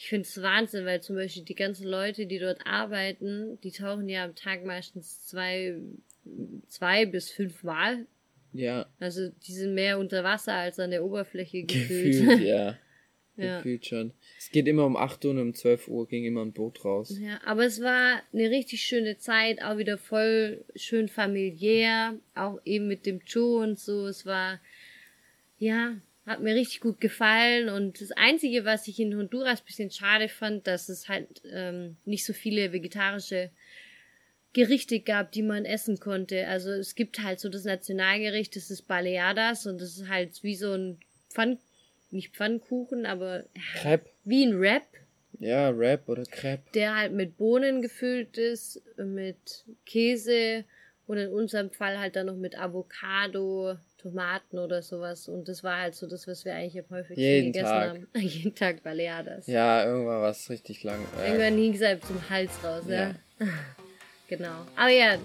S2: Ich finde es Wahnsinn, weil zum Beispiel die ganzen Leute, die dort arbeiten, die tauchen ja am Tag meistens zwei, zwei bis fünf Mal.
S1: Ja,
S2: Also die sind mehr unter Wasser als an der Oberfläche gefühlt.
S1: gefühlt, ja.
S2: Ja.
S1: Gefühlt schon. Es geht immer um 8 Uhr und um 12 Uhr ging immer ein Boot raus.
S2: Ja, aber es war eine richtig schöne Zeit, auch wieder voll schön familiär, auch eben mit dem Joe und so. Es war, ja, hat mir richtig gut gefallen. Und das Einzige, was ich in Honduras bisschen schade fand, dass es halt ähm, nicht so viele vegetarische Gerichte gab, die man essen konnte. Also es gibt halt so das Nationalgericht, das ist Baleadas und das ist halt wie so ein Pfann, nicht Pfannkuchen, aber
S1: Crepe?
S2: wie ein Wrap
S1: Ja, Wrap oder Crepe.
S2: der halt mit Bohnen gefüllt ist, mit Käse und in unserem Fall halt dann noch mit Avocado, Tomaten oder sowas. Und das war halt so das, was wir eigentlich am häufigsten
S1: Jeden
S2: gegessen
S1: Tag.
S2: haben. Jeden Tag Baleadas.
S1: Ja, irgendwann war es richtig lang. Äh,
S2: Irgendwann hing es halt zum Hals raus, ja.
S1: Ja.
S2: Genau. Aber ja,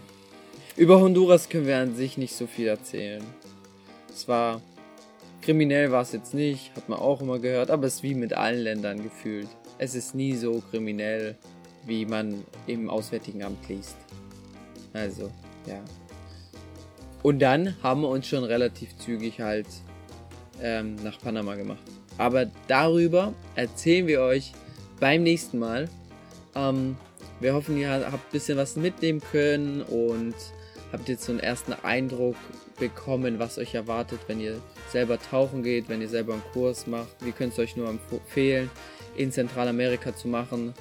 S1: Über Honduras können wir an sich nicht so viel erzählen. Es war kriminell war es jetzt nicht, hat man auch immer gehört, aber es ist wie mit allen Ländern gefühlt. Es ist nie so kriminell, wie man im Auswärtigen Amt liest. Also, ja. Und dann haben wir uns schon relativ zügig halt ähm, nach Panama gemacht. Aber darüber erzählen wir euch beim nächsten Mal. Ähm, wir hoffen, ihr habt ein bisschen was mitnehmen können und habt jetzt so einen ersten Eindruck bekommen, was euch erwartet, wenn ihr selber tauchen geht, wenn ihr selber einen Kurs macht. Wir können es euch nur empfehlen, in Zentralamerika zu machen.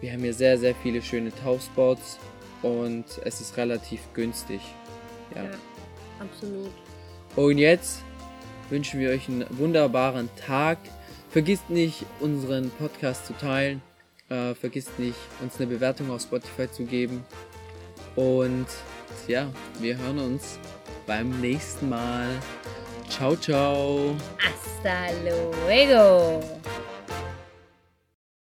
S1: Wir haben hier sehr, sehr viele schöne Tauchspots und es ist relativ günstig. Ja.
S2: ja, absolut.
S1: Und jetzt wünschen wir euch einen wunderbaren Tag. Vergisst nicht, unseren Podcast zu teilen. Äh, vergisst nicht, uns eine Bewertung auf Spotify zu geben. Und ja, wir hören uns beim nächsten Mal. Ciao, ciao.
S2: Hasta luego.